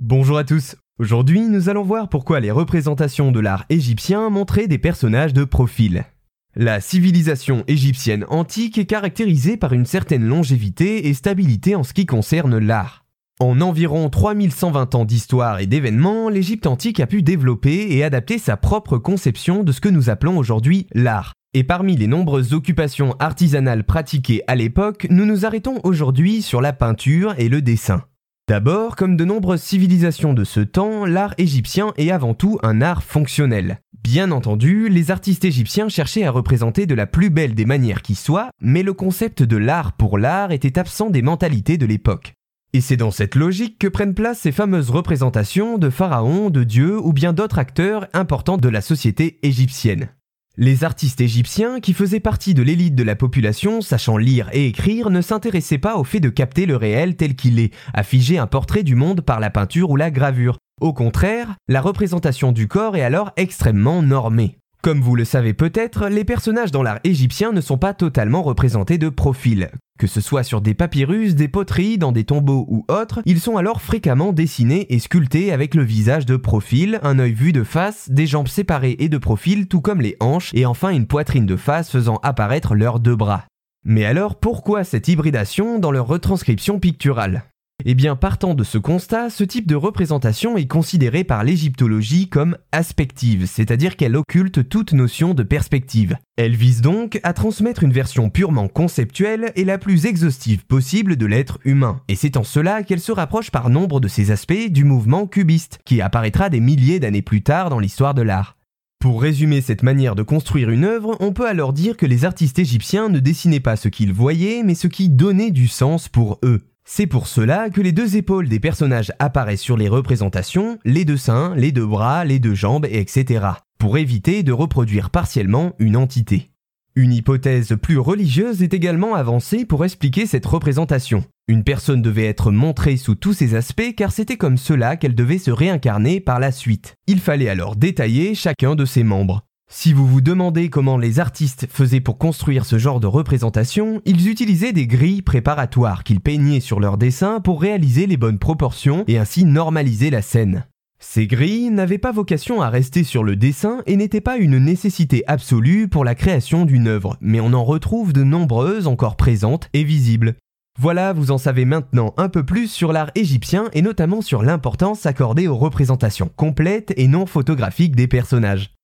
Bonjour à tous. Aujourd'hui, nous allons voir pourquoi les représentations de l'art égyptien montraient des personnages de profil. La civilisation égyptienne antique est caractérisée par une certaine longévité et stabilité en ce qui concerne l'art. En environ 3120 ans d'histoire et d'événements, l'Égypte antique a pu développer et adapter sa propre conception de ce que nous appelons aujourd'hui l'art. Et parmi les nombreuses occupations artisanales pratiquées à l'époque, nous nous arrêtons aujourd'hui sur la peinture et le dessin. D'abord, comme de nombreuses civilisations de ce temps, l'art égyptien est avant tout un art fonctionnel. Bien entendu, les artistes égyptiens cherchaient à représenter de la plus belle des manières qui soit, mais le concept de l'art pour l'art était absent des mentalités de l'époque. Et c'est dans cette logique que prennent place ces fameuses représentations de pharaons, de dieux ou bien d'autres acteurs importants de la société égyptienne. Les artistes égyptiens, qui faisaient partie de l'élite de la population, sachant lire et écrire, ne s'intéressaient pas au fait de capter le réel tel qu'il est, afficher un portrait du monde par la peinture ou la gravure. Au contraire, la représentation du corps est alors extrêmement normée. Comme vous le savez peut-être, les personnages dans l'art égyptien ne sont pas totalement représentés de profil. Que ce soit sur des papyrus, des poteries, dans des tombeaux ou autres, ils sont alors fréquemment dessinés et sculptés avec le visage de profil, un œil vu de face, des jambes séparées et de profil tout comme les hanches, et enfin une poitrine de face faisant apparaître leurs deux bras. Mais alors pourquoi cette hybridation dans leur retranscription picturale? Eh bien, partant de ce constat, ce type de représentation est considéré par l'égyptologie comme aspective, c'est-à-dire qu'elle occulte toute notion de perspective. Elle vise donc à transmettre une version purement conceptuelle et la plus exhaustive possible de l'être humain, et c'est en cela qu'elle se rapproche par nombre de ses aspects du mouvement cubiste, qui apparaîtra des milliers d'années plus tard dans l'histoire de l'art. Pour résumer cette manière de construire une œuvre, on peut alors dire que les artistes égyptiens ne dessinaient pas ce qu'ils voyaient, mais ce qui donnait du sens pour eux. C'est pour cela que les deux épaules des personnages apparaissent sur les représentations, les deux seins, les deux bras, les deux jambes, etc., pour éviter de reproduire partiellement une entité. Une hypothèse plus religieuse est également avancée pour expliquer cette représentation. Une personne devait être montrée sous tous ses aspects car c'était comme cela qu'elle devait se réincarner par la suite. Il fallait alors détailler chacun de ses membres. Si vous vous demandez comment les artistes faisaient pour construire ce genre de représentation, ils utilisaient des grilles préparatoires qu'ils peignaient sur leurs dessins pour réaliser les bonnes proportions et ainsi normaliser la scène. Ces grilles n'avaient pas vocation à rester sur le dessin et n'étaient pas une nécessité absolue pour la création d'une œuvre, mais on en retrouve de nombreuses encore présentes et visibles. Voilà, vous en savez maintenant un peu plus sur l'art égyptien et notamment sur l'importance accordée aux représentations complètes et non photographiques des personnages.